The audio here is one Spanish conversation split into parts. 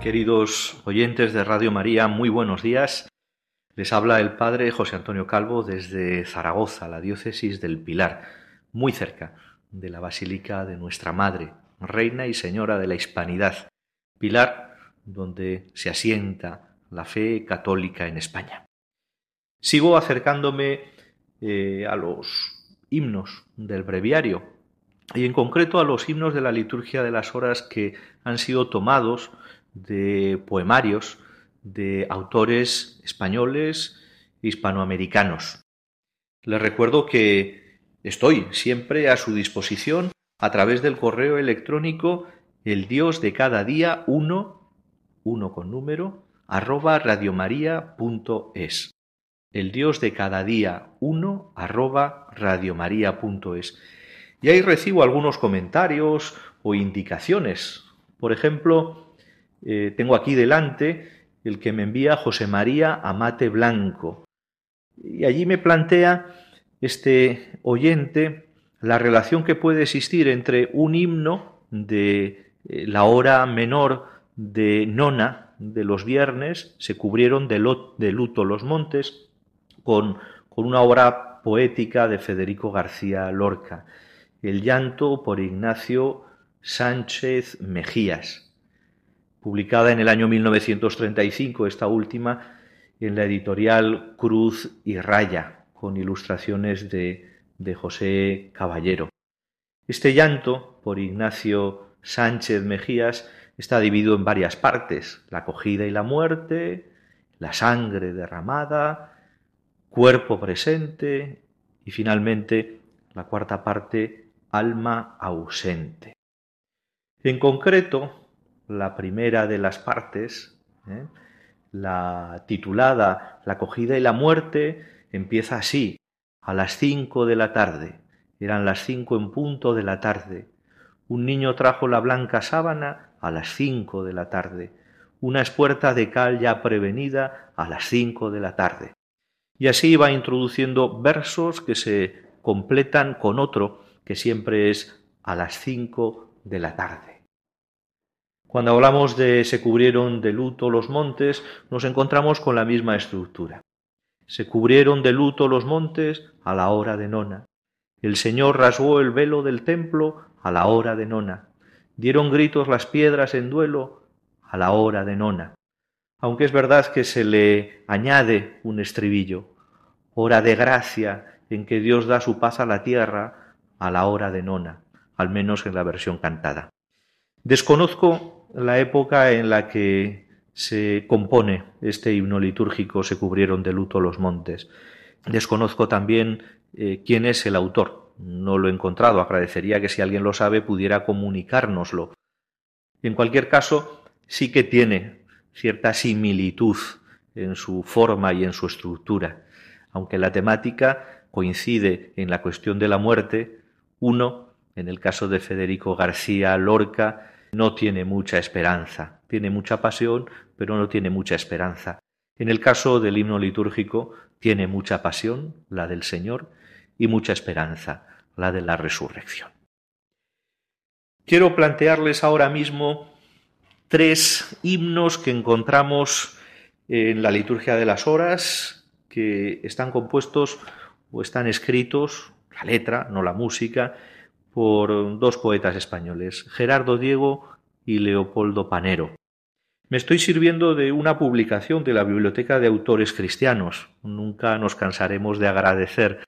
Queridos oyentes de Radio María, muy buenos días. Les habla el Padre José Antonio Calvo desde Zaragoza, la diócesis del Pilar, muy cerca de la Basílica de Nuestra Madre, Reina y Señora de la Hispanidad, Pilar, donde se asienta la fe católica en España. Sigo acercándome eh, a los himnos del breviario y en concreto a los himnos de la liturgia de las horas que han sido tomados de poemarios de autores españoles e hispanoamericanos. Les recuerdo que estoy siempre a su disposición a través del correo electrónico el dios de cada día uno, uno con número, arroba radiomaria.es. El dios de cada día uno, arroba radiomaria.es. Y ahí recibo algunos comentarios o indicaciones. Por ejemplo, eh, tengo aquí delante el que me envía José María Amate Blanco. Y allí me plantea este oyente la relación que puede existir entre un himno de eh, la hora menor de nona de los viernes, se cubrieron de, luto los montes, con, con una obra poética de Federico García Lorca, El llanto por Ignacio Sánchez Mejías publicada en el año 1935, esta última en la editorial Cruz y Raya, con ilustraciones de, de José Caballero. Este llanto, por Ignacio Sánchez Mejías, está dividido en varias partes, la acogida y la muerte, la sangre derramada, cuerpo presente y finalmente la cuarta parte, alma ausente. En concreto, la primera de las partes, ¿eh? la titulada La acogida y la muerte, empieza así, a las cinco de la tarde. Eran las cinco en punto de la tarde. Un niño trajo la blanca sábana a las cinco de la tarde. Una espuerta de cal ya prevenida a las cinco de la tarde. Y así va introduciendo versos que se completan con otro que siempre es a las cinco de la tarde. Cuando hablamos de se cubrieron de luto los montes, nos encontramos con la misma estructura. Se cubrieron de luto los montes a la hora de nona. El Señor rasgó el velo del templo a la hora de nona. Dieron gritos las piedras en duelo a la hora de nona. Aunque es verdad que se le añade un estribillo, hora de gracia en que Dios da su paz a la tierra a la hora de nona, al menos en la versión cantada. Desconozco la época en la que se compone este himno litúrgico, se cubrieron de luto los montes. Desconozco también eh, quién es el autor. No lo he encontrado. Agradecería que si alguien lo sabe pudiera comunicárnoslo. En cualquier caso, sí que tiene cierta similitud en su forma y en su estructura. Aunque la temática coincide en la cuestión de la muerte, uno, en el caso de Federico García Lorca, no tiene mucha esperanza, tiene mucha pasión, pero no tiene mucha esperanza. En el caso del himno litúrgico, tiene mucha pasión, la del Señor, y mucha esperanza, la de la resurrección. Quiero plantearles ahora mismo tres himnos que encontramos en la liturgia de las horas, que están compuestos o están escritos, la letra, no la música, por dos poetas españoles, Gerardo Diego y Leopoldo Panero. Me estoy sirviendo de una publicación de la Biblioteca de Autores Cristianos. Nunca nos cansaremos de agradecer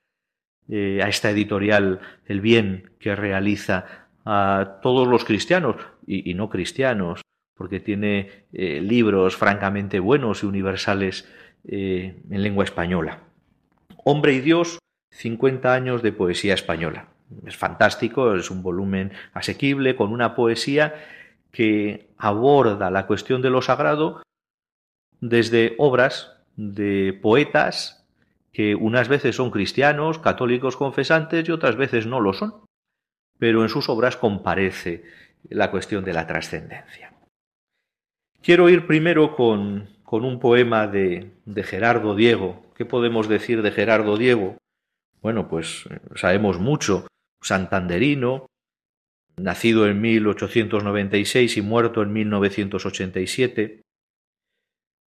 eh, a esta editorial el bien que realiza a todos los cristianos y, no cristianos, porque tiene eh, libros francamente buenos y universales eh, en lengua española. Hombre y Dios, 50 años de poesía española. Es fantástico, es un volumen asequible, con una poesía que aborda la cuestión de lo sagrado desde obras de poetas que unas veces son cristianos, católicos confesantes y otras veces no lo son, pero en sus obras comparece la cuestión de la trascendencia. Quiero ir primero con, con un poema de, de Gerardo Diego. ¿Qué podemos decir de Gerardo Diego? Bueno, pues sabemos mucho, santanderino, nacido en 1896 y muerto en 1987.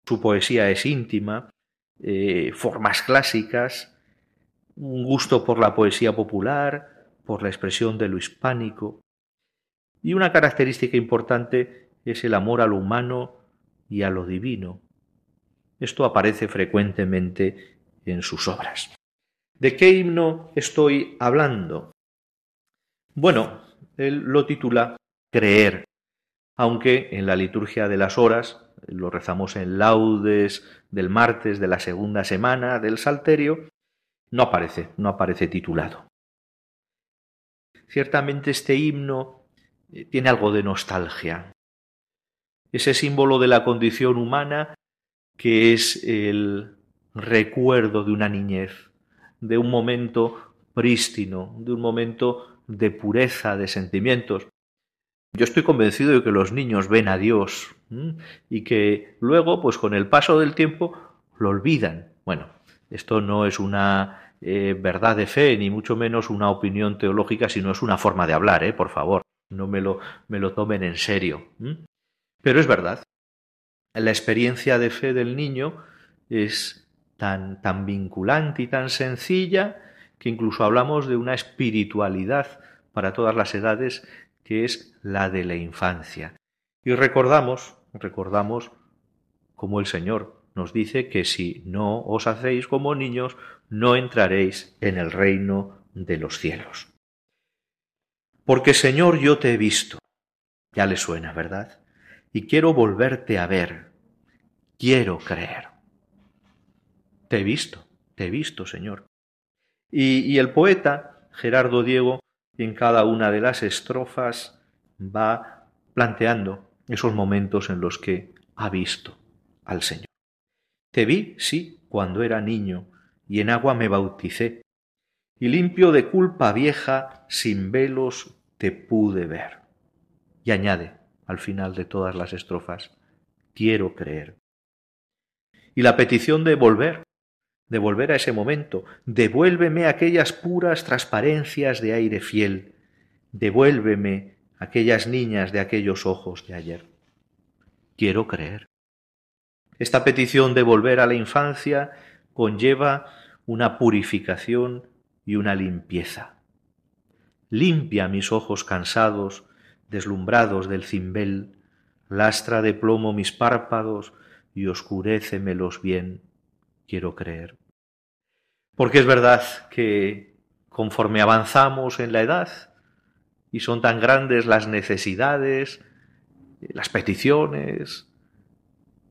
Su poesía es íntima, eh, formas clásicas, un gusto por la poesía popular, por la expresión de lo hispánico. Y una característica importante es el amor a lo humano y a lo divino. Esto aparece frecuentemente en sus obras. ¿De qué himno estoy hablando? Bueno, él lo titula Creer, aunque en la liturgia de las horas, lo rezamos en laudes del martes de la segunda semana del Salterio, no aparece, no aparece titulado. Ciertamente este himno eh, tiene algo de nostalgia. Ese símbolo de la condición humana que es el recuerdo de una niñez, de un momento prístino, de un momento de pureza de sentimientos. Yo estoy convencido de que los niños ven a Dios y que luego, pues con el paso del tiempo, lo olvidan. Bueno, esto no es una eh, verdad de fe, ni mucho menos una opinión teológica, sino es una forma de hablar, ¿eh? por favor, no me lo, me lo tomen en serio. Pero es verdad, la experiencia de fe del niño es tan, tan vinculante y tan sencilla que incluso hablamos de una espiritualidad para todas las edades que es la de la infancia. Y recordamos, recordamos como el Señor nos dice que si no os hacéis como niños, no entraréis en el reino de los cielos. Porque Señor, yo te he visto. Ya le suena, ¿verdad? Y quiero volverte a ver. Quiero creer. Te he visto, te he visto, Señor. Y, el poeta, Gerardo Diego, en cada una de las estrofas va planteando esos momentos en los que ha visto al Señor. Te vi, sí, cuando era niño, y en agua me bauticé, y limpio de culpa vieja, sin velos, te pude ver. Y añade, al final de todas las estrofas, quiero creer. Y la petición de volver, de volver a ese momento. Devuélveme aquellas puras transparencias de aire fiel. Devuélveme aquellas niñas de aquellos ojos de ayer. Quiero creer. Esta petición de volver a la infancia conlleva una purificación y una limpieza. Limpia mis ojos cansados, deslumbrados del cimbel, lastra de plomo mis párpados y oscurécemelos bien, quiero creer. Porque es verdad que conforme avanzamos en la edad y son tan grandes las necesidades, las peticiones,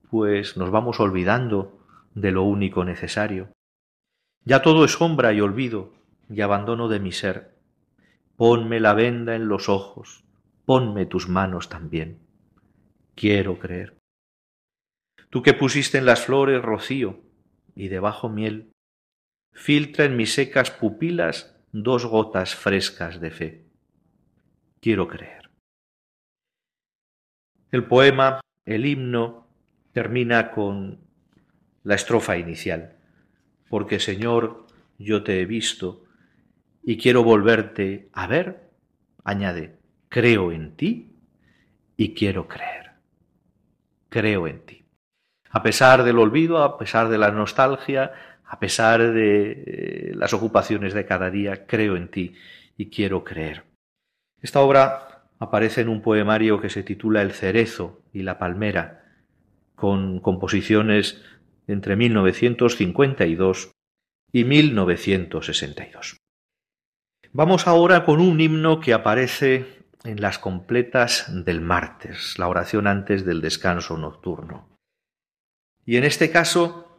pues nos vamos olvidando de lo único necesario. Ya todo es sombra y olvido y abandono de mi ser. Ponme la venda en los ojos, ponme tus manos también. Quiero creer. Tú que pusiste en las flores rocío y debajo miel, filtra en mis secas pupilas dos gotas frescas de fe. Quiero creer. El poema, el himno, termina con la estrofa inicial, porque Señor, yo te he visto y quiero volverte a ver, añade, creo en ti y quiero creer. Creo en ti. A pesar del olvido, a pesar de la nostalgia, a pesar de eh, las ocupaciones de cada día, creo en ti y quiero creer. Esta obra aparece en un poemario que se titula El cerezo y la palmera, con composiciones entre 1952 y 1962. Vamos ahora con un himno que aparece en las completas del martes, la oración antes del descanso nocturno. Y en este caso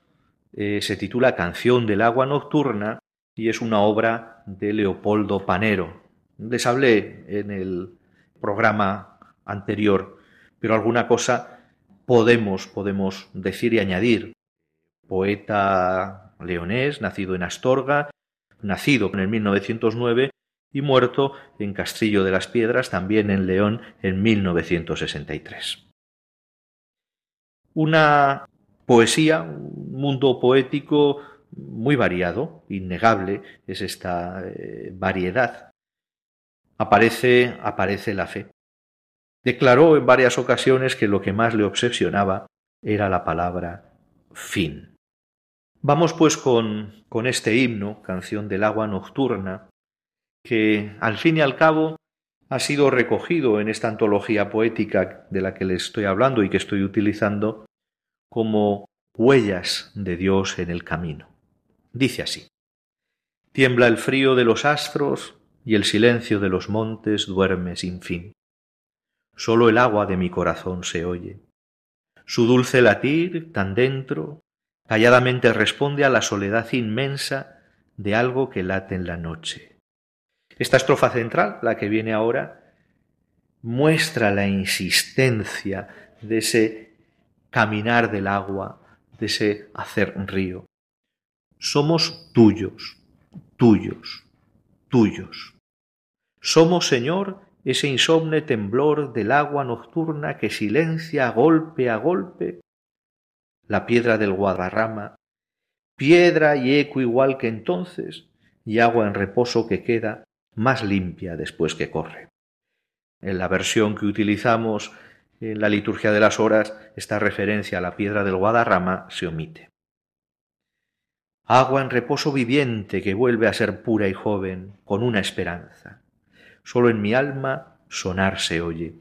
eh, se titula Canción del agua nocturna y es una obra de Leopoldo Panero. Les hablé en el programa anterior, pero alguna cosa podemos, podemos decir y añadir. Poeta leonés, nacido en Astorga, nacido en el 1909 y muerto en Castillo de las Piedras, también en León, en 1963. Una poesía, un mundo poético muy variado, innegable es esta eh, variedad. Aparece, aparece la fe. Declaró en varias ocasiones que lo que más le obsesionaba era la palabra fin. Vamos pues con, con este himno, canción del agua nocturna, que al fin y al cabo ha sido recogido en esta antología poética de la que les estoy hablando y que estoy utilizando como huellas de Dios en el camino. Dice así Tiembla el frío de los astros y el silencio de los montes duerme sin fin. Sólo el agua de mi corazón se oye. Su dulce latir, tan dentro, calladamente responde a la soledad inmensa de algo que late en la noche. Esta estrofa central, la que viene ahora, muestra la insistencia de ese caminar del agua, de ese hacer río. Somos tuyos, tuyos, tuyos. Somos, Señor, ese insomne temblor del agua nocturna que silencia golpe a golpe la piedra del Guadarrama, piedra y eco igual que entonces, y agua en reposo que queda más limpia después que corre. En la versión que utilizamos en la liturgia de las horas, esta referencia a la piedra del Guadarrama se omite agua en reposo viviente que vuelve a ser pura y joven, con una esperanza. Solo en mi alma sonar se oye.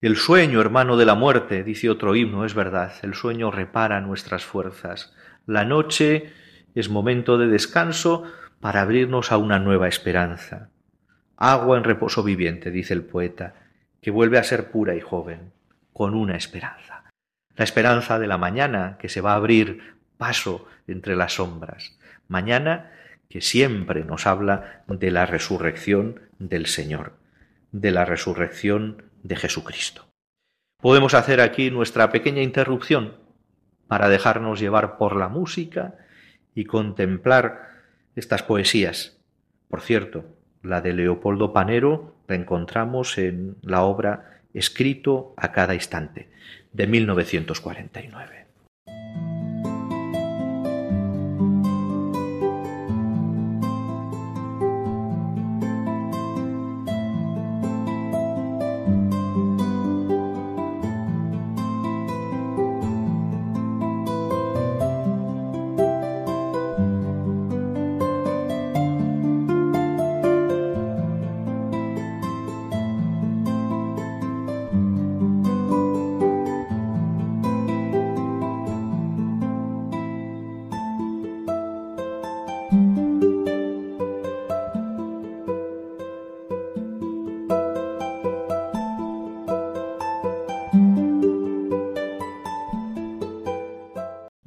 El sueño, hermano de la muerte, dice otro himno, es verdad, el sueño repara nuestras fuerzas. La noche es momento de descanso para abrirnos a una nueva esperanza. Agua en reposo viviente, dice el poeta, que vuelve a ser pura y joven, con una esperanza. La esperanza de la mañana que se va a abrir paso entre las sombras. Mañana que siempre nos habla de la resurrección del Señor, de la resurrección de Jesucristo. Podemos hacer aquí nuestra pequeña interrupción para dejarnos llevar por la música y contemplar estas poesías. Por cierto, la de Leopoldo Panero la encontramos en la obra Escrito a cada instante, de 1949.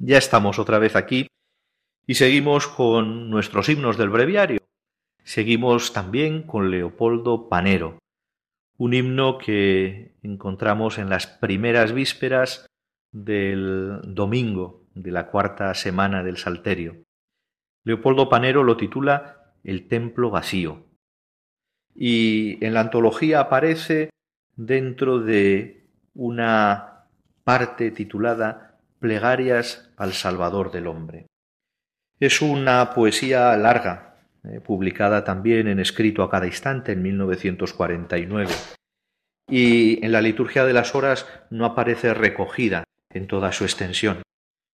Ya estamos otra vez aquí y seguimos con nuestros himnos del breviario. Seguimos también con Leopoldo Panero, un himno que encontramos en las primeras vísperas del domingo de la cuarta semana del Salterio. Leopoldo Panero lo titula El templo vacío y en la antología aparece dentro de una parte titulada Plegarias al Salvador del Hombre. Es una poesía larga, eh, publicada también en escrito a cada instante en 1949, y en la liturgia de las horas no aparece recogida en toda su extensión,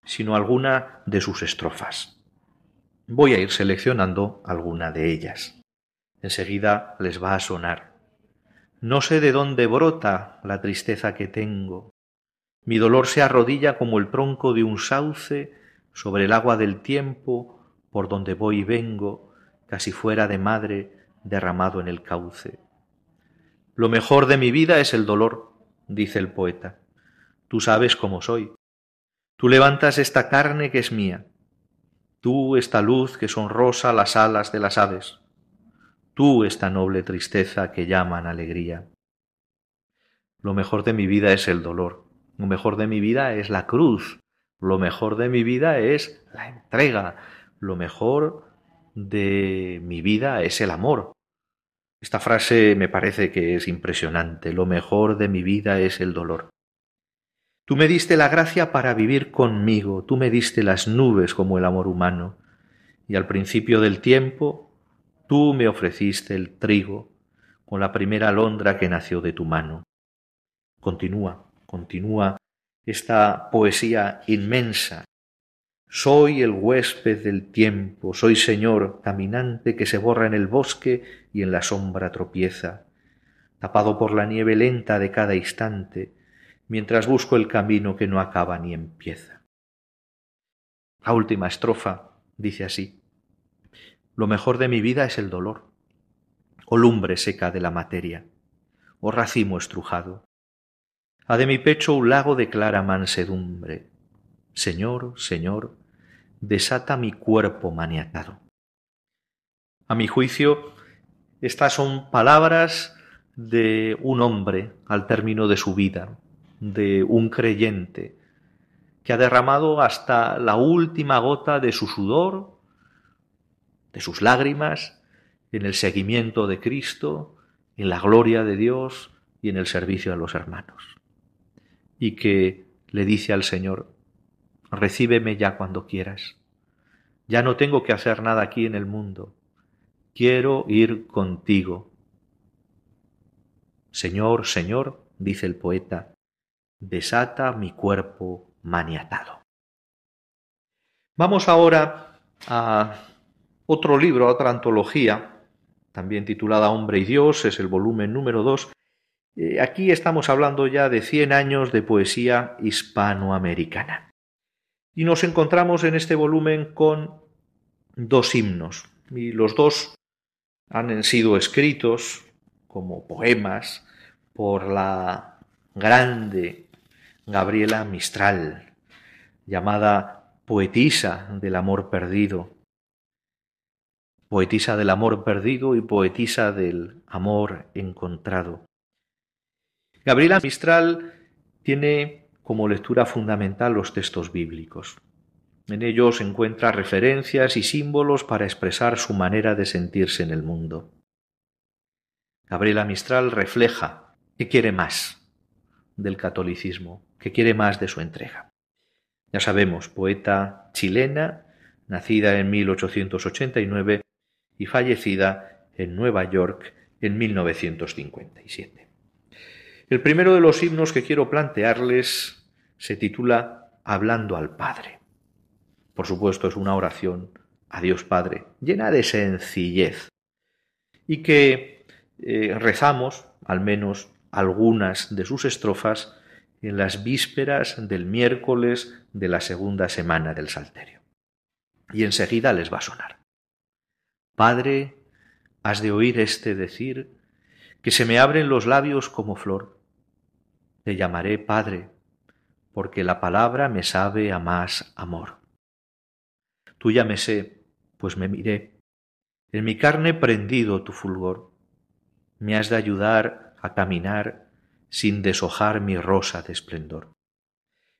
sino alguna de sus estrofas. Voy a ir seleccionando alguna de ellas. Enseguida les va a sonar. No sé de dónde brota la tristeza que tengo, mi dolor se arrodilla como el tronco de un sauce sobre el agua del tiempo por donde voy y vengo, casi fuera de madre derramado en el cauce. Lo mejor de mi vida es el dolor, dice el poeta. Tú sabes cómo soy. Tú levantas esta carne que es mía. Tú esta luz que sonrosa las alas de las aves. Tú esta noble tristeza que llaman alegría. Lo mejor de mi vida es el dolor. Lo mejor de mi vida es la cruz. Lo mejor de mi vida es la entrega. Lo mejor de mi vida es el amor. Esta frase me parece que es impresionante. Lo mejor de mi vida es el dolor. Tú me diste la gracia para vivir conmigo, tú me diste las nubes como el amor humano, y al principio del tiempo tú me ofreciste el trigo con la primera alondra que nació de tu mano. Continúa, continúa esta poesía inmensa soy el huésped del tiempo, soy Señor, caminante que se borra en el bosque y en la sombra tropieza, tapado por la nieve lenta de cada instante, mientras busco el camino que no acaba ni empieza. La última estrofa dice así, Lo mejor de mi vida es el dolor, o lumbre seca de la materia, o racimo estrujado. Ha de mi pecho un lago de clara mansedumbre. Señor, Señor, desata mi cuerpo maniatado. A mi juicio, estas son palabras de un hombre al término de su vida, de un creyente, que ha derramado hasta la última gota de su sudor, de sus lágrimas, en el seguimiento de Cristo, en la gloria de Dios y en el servicio a los hermanos. Y que le dice al Señor, recíbeme ya cuando quieras. Ya no tengo que hacer nada aquí en el mundo. Quiero ir contigo. Señor, Señor, dice el poeta, desata mi cuerpo maniatado. Vamos ahora a otro libro, a otra antología, también titulada Hombre y Dios, es el volumen número dos. Eh, aquí estamos hablando ya de cien años de poesía hispanoamericana. Y nos encontramos en este volumen con dos himnos, y los dos han sido escritos como poemas por la grande Gabriela Mistral, llamada poetisa del amor perdido, poetisa del amor perdido y poetisa del amor encontrado. Gabriela Mistral tiene como lectura fundamental los textos bíblicos. En ellos encuentra referencias y símbolos para expresar su manera de sentirse en el mundo. Gabriela Mistral refleja que quiere más del catolicismo, que quiere más de su entrega. Ya sabemos, poeta chilena, nacida en 1889 y fallecida en Nueva York en 1957. El primero de los himnos que quiero plantearles se titula Hablando al Padre. Por supuesto es una oración a Dios Padre, llena de sencillez, y que eh, rezamos, al menos algunas de sus estrofas, en las vísperas del miércoles de la segunda semana del Salterio. Y enseguida les va a sonar. Padre, has de oír este decir, que se me abren los labios como flor, te llamaré Padre, porque la palabra me sabe a más amor. Tú ya me sé, pues me miré, en mi carne prendido tu fulgor, me has de ayudar a caminar sin deshojar mi rosa de esplendor.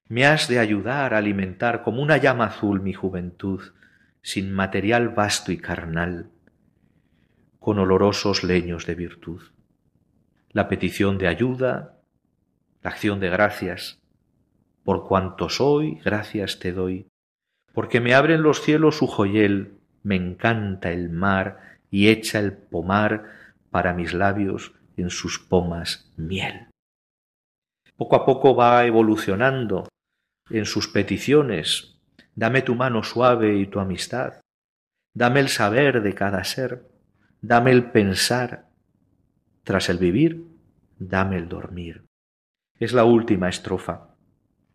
Me has de ayudar a alimentar como una llama azul mi juventud, sin material vasto y carnal, con olorosos leños de virtud. La petición de ayuda la acción de gracias. Por cuanto soy, gracias te doy. Porque me abren los cielos su joyel, me encanta el mar y echa el pomar para mis labios en sus pomas miel. Poco a poco va evolucionando en sus peticiones. Dame tu mano suave y tu amistad. Dame el saber de cada ser. Dame el pensar. Tras el vivir, dame el dormir es la última estrofa.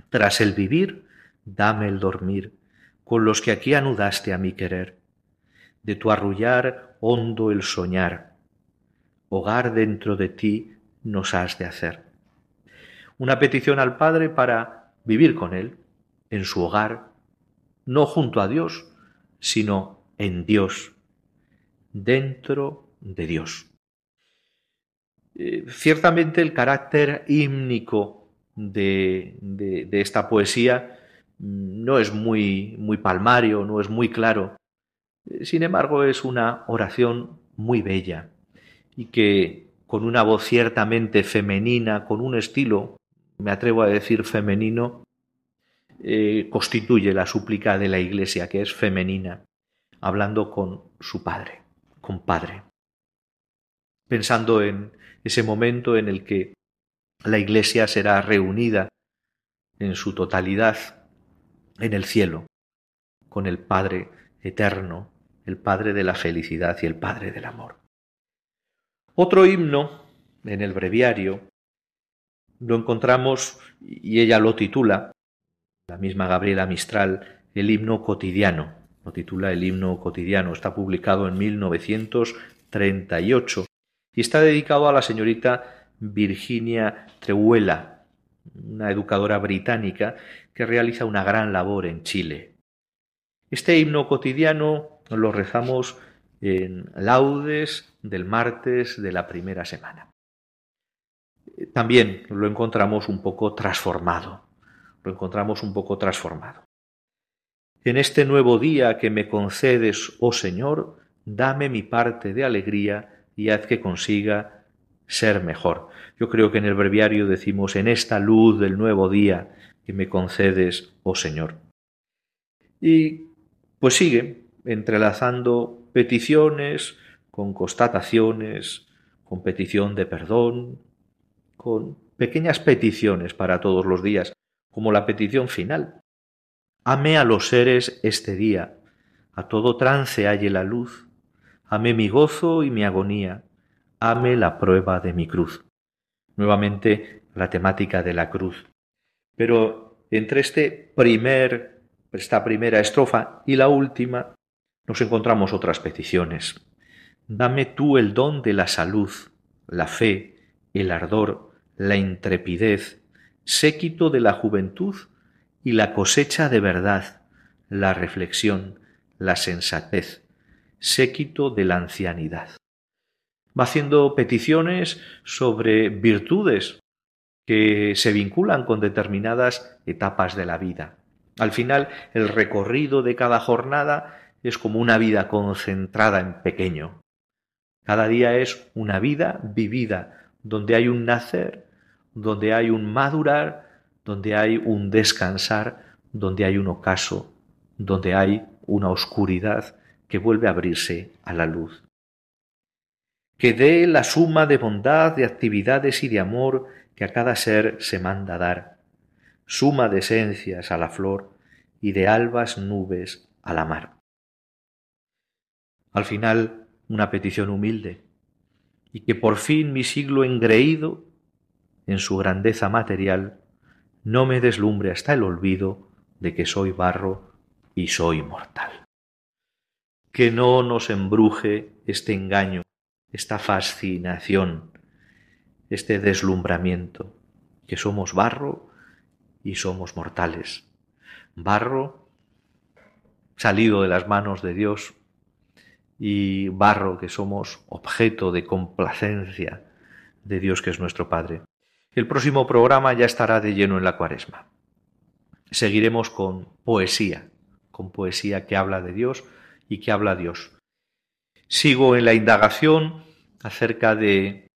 Tras el vivir, dame el dormir, con los que aquí anudaste a mi querer. de tu arrullar hondo el soñar. Hogar dentro de ti nos has de hacer. Una petición al Padre para vivir con Él, en su hogar, no junto a Dios, sino en Dios, dentro de Dios. Eh, ciertamente el carácter hímnico de, esta poesía mm, no es muy, muy palmario, no es muy claro. Eh, sin embargo, es una oración muy bella y que con una voz ciertamente femenina, con un estilo, me atrevo a decir femenino, eh, constituye la súplica de la Iglesia, que es femenina, hablando con su Padre, con Padre, pensando en ese momento en el que la Iglesia será reunida en su totalidad en el cielo, con el Padre eterno, el Padre de la felicidad y el Padre del amor. Otro himno en el breviario lo encontramos, y ella lo titula, la misma Gabriela Mistral, el himno cotidiano. Lo titula el himno cotidiano. Está publicado en 1938 y está dedicado a la señorita Virginia Treuela, una educadora británica que realiza una gran labor en Chile. Este himno cotidiano lo rezamos en laudes del martes de la primera semana. También lo encontramos un poco transformado lo encontramos un poco transformado. En este nuevo día que me concedes, oh Señor, dame mi parte de alegría y haz que consiga ser mejor. Yo creo que en el breviario decimos en esta luz del nuevo día que me concedes, oh Señor. Y pues sigue entrelazando peticiones con constataciones, con petición de perdón, con pequeñas peticiones para todos los días, como la petición final. Ame a los seres este día, a todo trance halle la luz, ame mi gozo y mi agonía, ame la prueba de mi cruz. Nuevamente la temática de la cruz. Pero entre este primer, esta primera estrofa y la última, nos encontramos otras peticiones. Dame tú el don de la salud, la fe, el ardor, la intrepidez, séquito de la juventud y la cosecha de verdad, la reflexión, la sensatez, séquito de la ancianidad. Va haciendo peticiones sobre virtudes que se vinculan con determinadas etapas de la vida. Al final, el recorrido de cada jornada es como una vida concentrada en pequeño. Cada día es una vida vivida, donde hay un nacer, donde hay un madurar, donde hay un descansar, donde hay un ocaso, donde hay una oscuridad que vuelve a abrirse a la luz. Que dé la suma de bondad, de actividades y de amor que a cada ser se manda dar, suma de esencias a la flor y de albas nubes a la mar. Al final, una petición humilde, y que por fin mi siglo engreído en su grandeza material, no me deslumbre hasta el olvido de que soy barro y soy mortal. Que no nos embruje este engaño, esta fascinación, este deslumbramiento, que somos barro y somos mortales. Barro salido de las manos de Dios y barro que somos objeto de complacencia de Dios que es nuestro Padre. El próximo programa ya estará de lleno en la cuaresma. Seguiremos con poesía, con poesía que habla de Dios y que habla Dios. Sigo en la indagación acerca de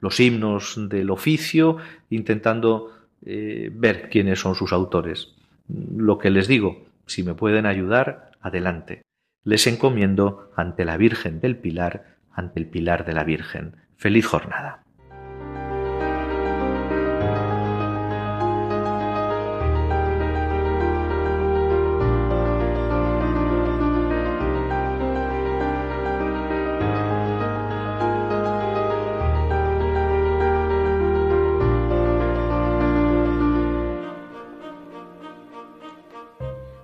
los himnos del oficio, intentando eh, ver quiénes son sus autores. Lo que les digo, si me pueden ayudar, adelante. Les encomiendo ante la Virgen del Pilar, ante el Pilar de la Virgen. Feliz jornada.